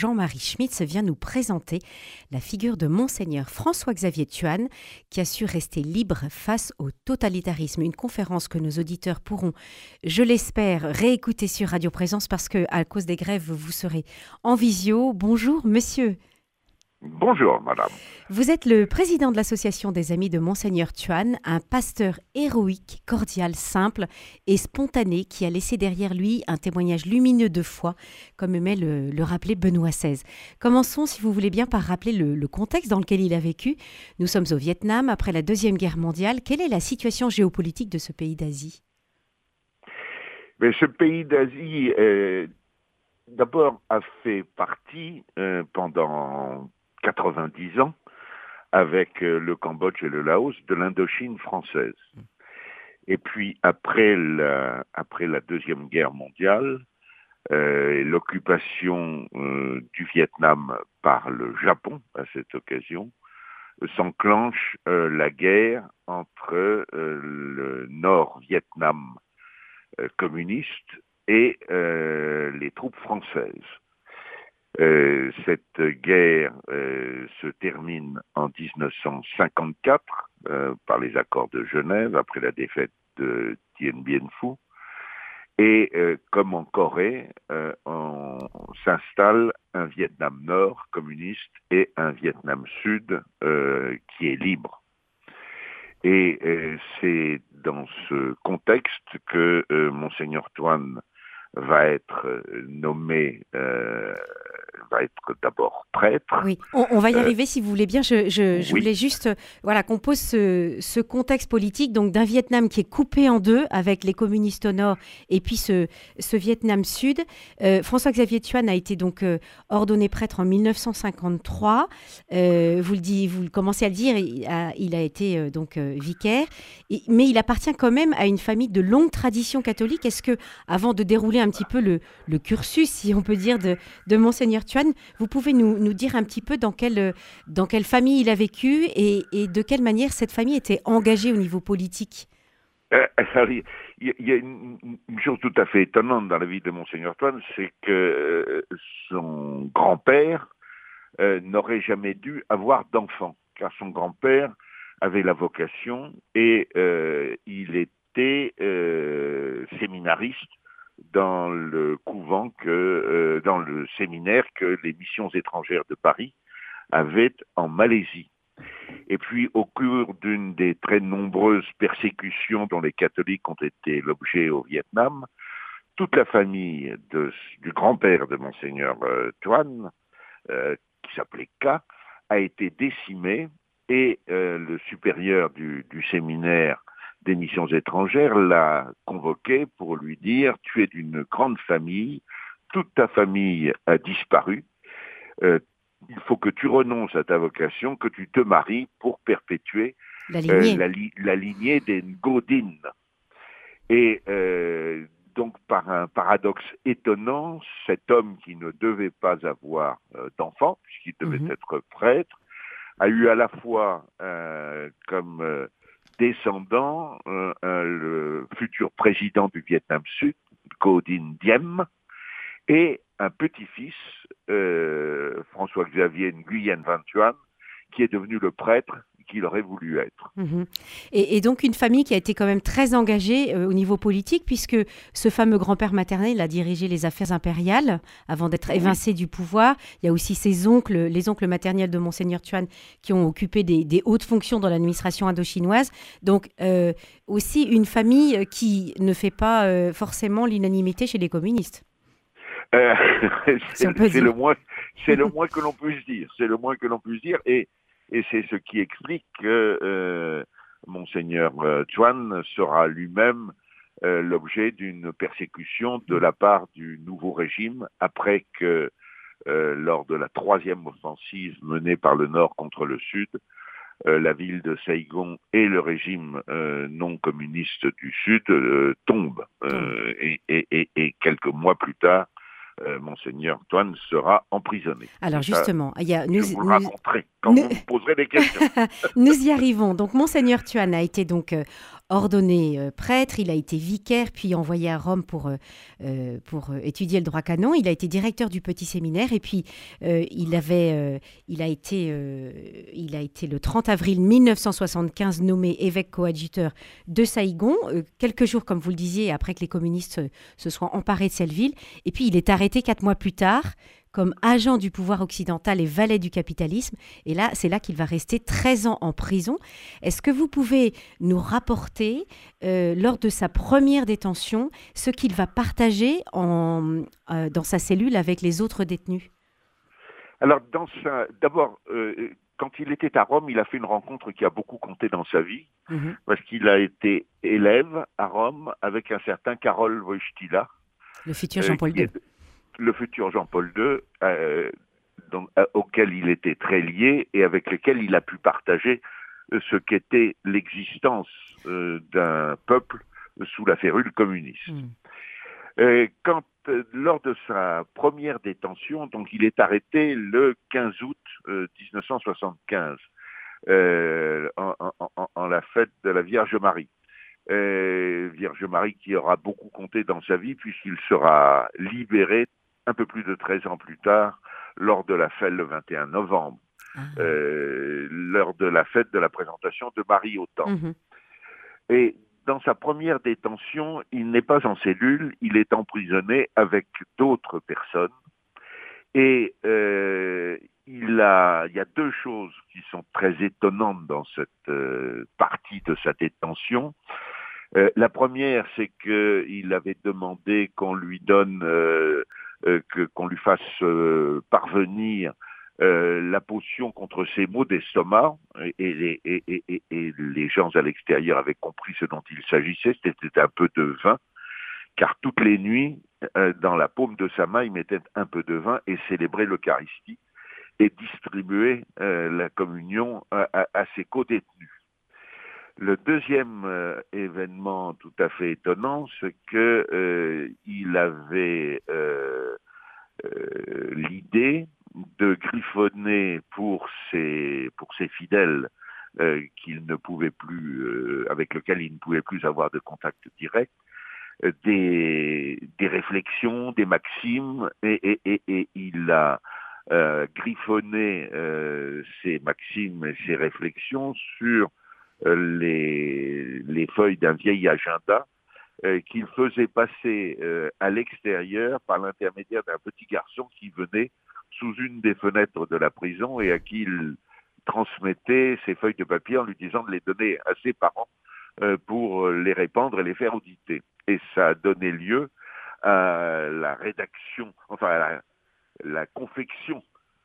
Jean-Marie Schmitz vient nous présenter la figure de Monseigneur François-Xavier Tuan, qui a su rester libre face au totalitarisme. Une conférence que nos auditeurs pourront, je l'espère, réécouter sur Radio Présence parce que, à cause des grèves, vous serez en visio. Bonjour, monsieur. Bonjour, madame. Vous êtes le président de l'association des Amis de Monseigneur Tuan, un pasteur héroïque, cordial, simple et spontané qui a laissé derrière lui un témoignage lumineux de foi, comme aimait le, le rappeler Benoît XVI. Commençons, si vous voulez bien, par rappeler le, le, contexte dans lequel il a vécu. Nous sommes au Vietnam, après la Deuxième Guerre mondiale. Quelle est la situation géopolitique de ce pays d'Asie? Ce pays d'Asie, euh, d'abord, a fait partie euh, pendant 90 ans avec euh, le Cambodge et le Laos de l'Indochine française. Et puis après la, après la Deuxième Guerre mondiale, euh, l'occupation euh, du Vietnam par le Japon à cette occasion, s'enclenche euh, la guerre entre euh, le Nord-Vietnam euh, communiste et les troupes françaises. Euh, cette guerre euh, se termine en 1954 euh, par les accords de Genève après la défaite de Dien Bien Phu. Et comme en Corée, on, on s'installe un Vietnam Nord communiste et un Vietnam Sud qui est libre. Et c'est dans ce contexte que Monseigneur Toine va être nommé euh, va être d'abord prêtre. Oui, on, on va y euh, arriver si vous voulez bien. Je, je, je oui. voulais juste euh, voilà, qu'on pose ce, ce, contexte politique donc d'un Vietnam qui est coupé en deux avec les communistes au nord et puis ce, ce Vietnam sud. Euh, François-Xavier Thuan a été donc euh, ordonné prêtre en 1953. Euh, vous, le dit, vous commencez à le dire, il a, il a été donc vicaire, et, mais il appartient quand même à une famille de longue tradition catholique. Est-ce que, avant de dérouler un petit peu le, le cursus, si on peut dire, de, de Monseigneur Thuan, vous pouvez nous, nous, dire un petit peu dans quelle, dans quelle famille il a vécu et, et, de quelle manière cette famille était engagée au niveau politique euh, il y a une, une, chose tout à fait étonnante dans la vie de Monseigneur Toine, c'est que euh, son grand-père euh, n'aurait jamais dû avoir d'enfant, car son grand-père avait la vocation et euh, il était euh, séminariste dans le couvent que, euh, dans le séminaire que les missions étrangères de Paris avaient en Malaisie. Et puis, au cours d'une des très nombreuses persécutions dont les catholiques ont été l'objet au Vietnam, toute la famille de, du grand-père de Monseigneur euh, Tuan, euh, qui s'appelait K, a été décimée et euh, le supérieur du, du séminaire des missions étrangères l'a convoqué pour lui dire tu es d'une grande famille, toute ta famille a disparu, euh, il faut que tu renonces à ta vocation, que tu te maries pour perpétuer la lignée, euh, la, li la, lignée des Ngodin. Et euh, donc par un paradoxe étonnant, cet homme qui ne devait pas avoir euh, d'enfant, puisqu'il devait -hmm. être prêtre, a eu à la fois comme descendant euh, le futur président du Vietnam Sud, Ngo Dinh Diem, et un petit-fils, euh, François-Xavier Nguyen Van Thuan, qui est devenu le prêtre qu'il aurait voulu être. Mmh. Et, et, donc une famille qui a été quand même très engagée euh, au niveau politique, puisque ce fameux grand-père maternel a dirigé les affaires impériales avant d'être évincé oui. du pouvoir. Il y a aussi ses oncles, les oncles maternels de Monseigneur Tuan, qui ont occupé des, des hautes fonctions dans l'administration indo-chinoise. Donc euh, aussi une famille qui ne fait pas euh, forcément l'unanimité chez les communistes. C'est le moins, c'est le moins que l'on puisse dire. C'est le moins que l'on puisse dire. Et et c'est ce qui explique que euh, monseigneur euh, Chuan sera lui-même euh, l'objet d'une persécution de la part du nouveau régime après que euh, lors de la troisième offensive menée par le nord contre le sud, euh, la ville de Saigon et le régime non communiste du sud tombent et, et, et, et, quelques mois plus tard euh, Monseigneur Antoine sera emprisonné. Alors justement, il y a, nous, je vous le raconterai quand nous, vous me poserez des questions. nous y arrivons. Donc Monseigneur Tuan a été donc euh, ordonné prêtre, il a été vicaire, puis envoyé à Rome pour, pour étudier le droit canon. Il a été directeur du petit séminaire et puis il, avait, il, a été, il a été le 30 avril 1975 nommé évêque coadjuteur de Saïgon, quelques jours, comme vous le disiez, après que les communistes se soient emparés de cette ville. Et puis il est arrêté quatre mois plus tard comme agent du pouvoir occidental et valet du capitalisme. Et là, c'est là qu'il va rester 13 ans en prison. Est-ce que vous pouvez nous rapporter, euh, lors de sa première détention, ce qu'il va partager en, euh, dans sa cellule avec les autres détenus? Alors, d'abord, euh, quand il était à Rome, il a fait une rencontre qui a beaucoup compté dans sa vie, mhm. parce qu'il a été élève à Rome avec un certain Karol Wojtyla. Le futur Jean-Paul II le futur Jean-Paul II, euh, euh, auquel il était très lié et avec lequel il a pu partager euh, ce qu'était l'existence d'un peuple sous la férule communiste. Hmm. quand, lors de sa première détention, donc il est arrêté le 15 août 1975, en, en, la fête de la Vierge Marie. Vierge Marie qui aura beaucoup compté dans sa vie puisqu'il sera libéré un peu plus de 13 ans plus tard, lors de la fête le 21 novembre, ah. euh, lors de la fête de la présentation de Marie au Temple. Mhm. Et dans sa première détention, il n'est pas en cellule, il est emprisonné avec d'autres personnes. Et euh, il, a, il y a deux choses qui sont très étonnantes dans cette euh, partie de sa détention. la première, c'est qu'il avait demandé qu'on lui donne euh, qu'on lui fasse euh, parvenir euh, la potion contre ses maux d'estomac, et, et, et, et, les gens à l'extérieur avaient compris ce dont il s'agissait, c'était un peu de vin, car toutes les nuits, dans la paume de sa main, il mettait un peu de vin et célébrait l'Eucharistie et distribuait la communion à, à ses co-détenus. Le deuxième euh, événement tout à fait étonnant, c'est qu'il euh, avait euh, l'idée de griffonner pour ses pour ses fidèles qu'il ne pouvait plus avec lesquels il ne pouvait plus avoir de contact direct des, des réflexions, des maximes, et, et, et, il a griffonné ces maximes et ces réflexions sur les, les feuilles d'un vieil agenda euh, qu'il faisait passer euh, à l'extérieur par l'intermédiaire d'un petit garçon qui venait sous une des fenêtres de la prison et à qui il transmettait ces feuilles de papier en lui disant de les donner à ses parents euh, pour les répandre et les faire auditer. Et ça a donné lieu à la rédaction, enfin à la, la confection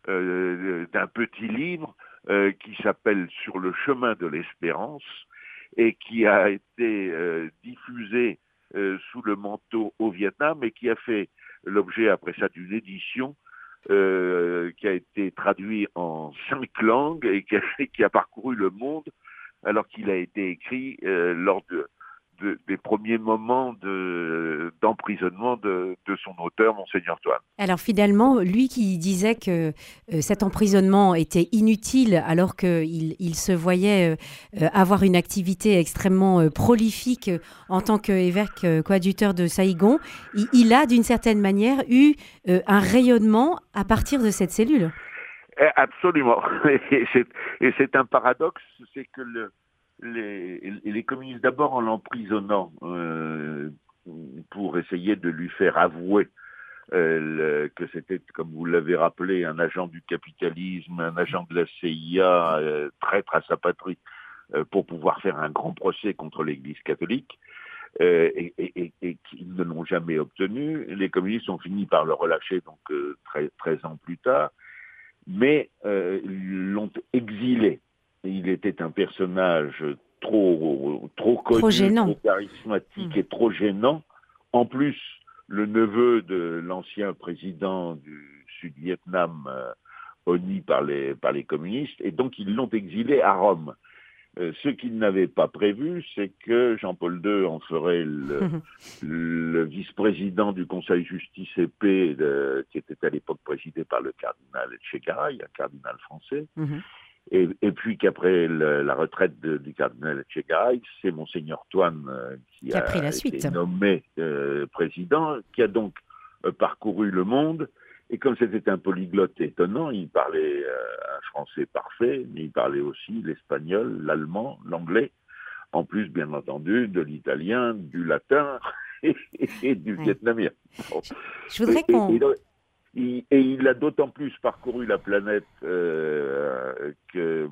d'un petit livre euh, qui s'appelle Sur le chemin de l'espérance et qui a été euh, diffusé euh, sous le manteau au Vietnam et qui a fait l'objet après ça d'une édition qui a été traduit en cinq langues et qui a, qui a parcouru le monde alors qu'il a été écrit lors de, des premiers moments d'emprisonnement de, son auteur, Monseigneur Toine. Alors finalement, lui qui disait que euh, cet emprisonnement était inutile alors qu'il il se voyait euh, avoir une activité extrêmement euh, prolifique en tant qu'évêque coadjuteur de Saïgon, il, a d'une certaine manière eu un rayonnement à partir de cette cellule. Eh, absolument. Et c'est un paradoxe, c'est que le, les, les communistes, d'abord en l'emprisonnant euh, pour essayer de lui faire avouer euh, que c'était, comme vous l'avez rappelé, un agent du capitalisme, un agent de la CIA, euh, traître à sa patrie, pour pouvoir faire un grand procès contre l'Église catholique. et, et, et qu'ils ne l'ont jamais obtenu. Les communistes ont fini par le relâcher donc 13 ans plus tard, mais l'ont exilé il était un personnage trop, trop connu, trop, charismatique hmm. et trop gênant. En plus, le neveu de l'ancien président du Sud-Vietnam, euh, honni par les, par les communistes, et donc ils l'ont exilé à Rome. Euh, ce qu'ils n'avaient pas prévu, c'est que Jean-Paul II en ferait le, vice-président du Conseil justice et paix, qui était à l'époque présidé par le cardinal Echegaray, un cardinal français, mhm Et, puis qu'après la retraite du cardinal Echegaray, c'est Monseigneur Toine qui, a, pris la suite. été nommé président, qui a donc parcouru le monde. Et comme c'était un polyglotte étonnant, il parlait un français parfait, mais il parlait aussi l'espagnol, l'allemand, l'anglais, en plus, bien entendu, de l'italien, du latin et, du vietnamien. Je voudrais qu'on... Et, il a d'autant plus parcouru la planète euh, que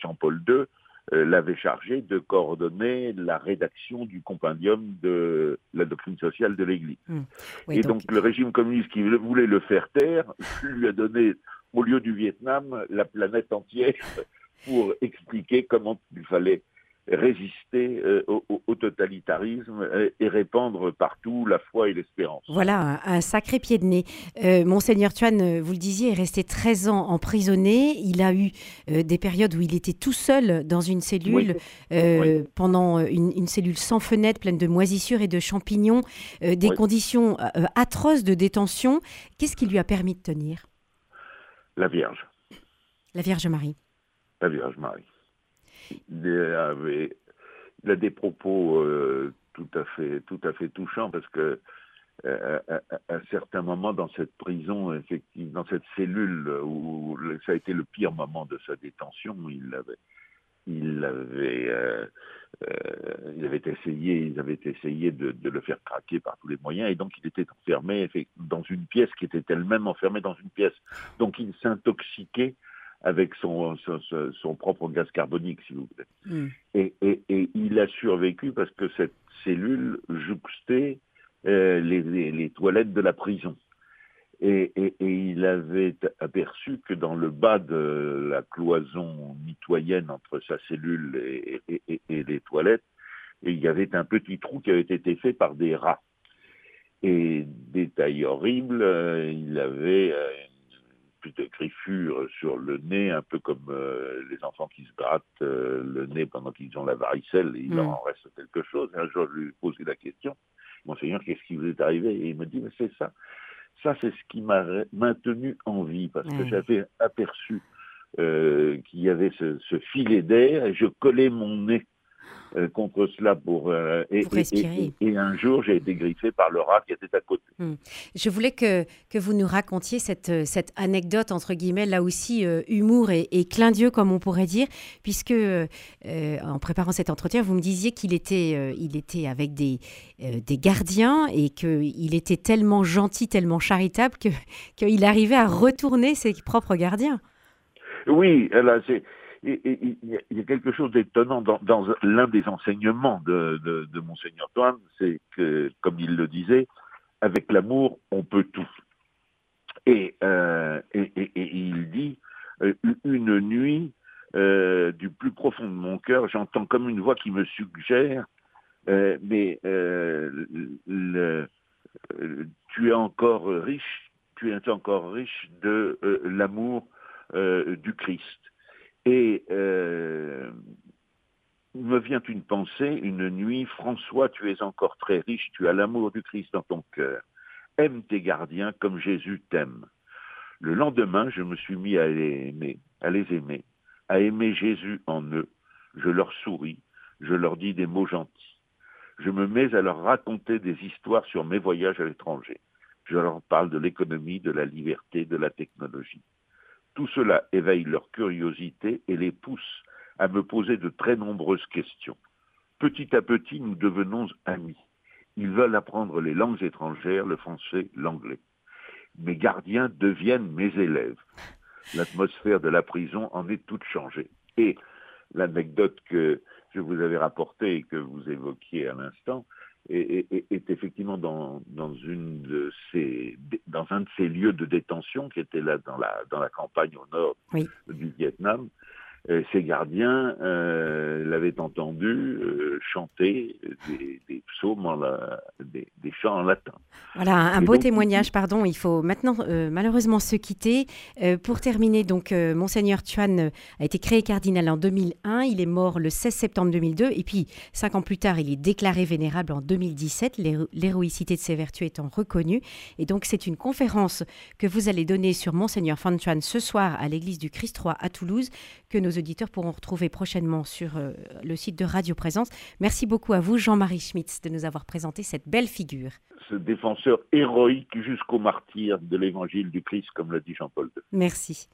Jean-Paul II euh, l'avait chargé de coordonner la rédaction du compendium de la doctrine sociale de l'Église. Hum. et donc... le régime communiste qui voulait le faire taire lui a donné, au lieu du Vietnam, la planète entière pour expliquer comment il fallait résister euh, au, totalitarisme euh, et répandre partout la foi et l'espérance. Voilà, un, sacré pied de nez. Euh, Monseigneur Tuan, vous le disiez, est resté 13 ans emprisonné. Il a eu des périodes où il était tout seul dans une cellule, pendant une, cellule sans fenêtre, pleine de moisissures et de champignons, des conditions atroces de détention. Qu'est-ce qui lui a permis de tenir? La Vierge. La Vierge Marie. La Vierge Marie il, a des propos euh, tout à fait tout à fait touchants parce que euh, à, un certain moment dans cette prison, effectivement, dans cette cellule où ça a été le pire moment de sa détention, il avait, il avait, euh, il avait essayé, ils avaient essayé de, le faire craquer par tous les moyens, et donc il était enfermé dans une pièce qui était elle-même enfermée dans une pièce. Donc il s'intoxiquait avec son, son, propre gaz carbonique, si vous voulez. Mm. Et, et, et, il a survécu parce que cette cellule jouxtait euh, les, les, toilettes de la prison. Et, et, il avait aperçu que dans le bas de la cloison mitoyenne entre sa cellule et, les toilettes, il y avait un petit trou qui avait été fait par des rats. Et détail horrible, euh, il avait euh, de griffures sur le nez, un peu comme euh, les enfants qui se grattent euh, le nez pendant qu'ils ont la varicelle, et il leur mm. en reste quelque chose. un jour, je lui ai posé la question, Monseigneur, qu'est-ce qui vous est arrivé? Et il me dit, mais c'est ça. Ça, c'est ce qui m'a maintenu en vie, parce que mm. j'avais aperçu euh, qu'il y avait ce, ce filet d'air, et je collais mon nez euh, contre cela pour, euh, et, respirer. Et, un jour, j'ai été griffé par le rat qui était à côté. Hmm. Je voulais que, que vous nous racontiez cette, euh, cette anecdote, entre guillemets, là aussi, humour et, clin d'yeux, comme on pourrait dire, puisque en préparant cet entretien, vous me disiez qu'il était, il était avec des, des gardiens et qu'il était tellement gentil, tellement charitable qu'il arrivait à retourner ses propres gardiens. Oui, là, c'est il y a quelque chose d'étonnant dans, l'un des enseignements de, Monseigneur Toine, c'est que, comme il le disait, avec l'amour, on peut tout. Et, euh, il dit, euh, une nuit, euh, du plus profond de mon cœur, j'entends comme une voix qui me suggère, mais tu es encore riche, tu es encore riche de l'amour du Christ. Et euh, me vient une pensée, une nuit, François, tu es encore très riche, tu as l'amour du Christ dans ton cœur. Aime tes gardiens comme Jésus t'aime. Le lendemain, je me suis mis à les aimer, à les aimer, à aimer Jésus en eux. Je leur souris, je leur dis des mots gentils. Je me mets à leur raconter des histoires sur mes voyages à l'étranger. Je leur parle de l'économie, de la liberté, de la technologie. Tout cela éveille leur curiosité et les pousse à me poser de très nombreuses questions. Petit à petit, nous devenons amis. Ils veulent apprendre les langues étrangères, le français, l'anglais. Mes gardiens deviennent mes élèves. L'atmosphère de la prison en est toute changée. Et l'anecdote que je vous avais rapportée et que vous évoquiez à l'instant, est, effectivement dans, dans, une de ces, dans un de ces lieux de détention qui était là dans la, dans la campagne au nord du Vietnam. Ses gardiens l'avaient entendu chanter des, psaumes, des, chants en latin. Voilà, un beau témoignage, pardon. Il faut maintenant malheureusement se quitter. pour terminer, donc, Monseigneur Tuan a été créé cardinal en 2001. Il est mort le 16 septembre 2002. Et puis, cinq ans plus tard, il est déclaré vénérable en 2017, l'héroïcité de ses vertus étant reconnue. Et donc, c'est une conférence que vous allez donner sur Monseigneur Fanchuan ce soir à l'église du Christ Roi à Toulouse, que nos auditeurs pourront retrouver prochainement sur euh, le site de Radio Présence. Merci beaucoup à vous, Jean-Marie Schmitz, de nous avoir présenté cette belle figure. Ce défenseur héroïque jusqu'au martyr de l'évangile du Christ, comme l'a dit Jean-Paul II. Merci.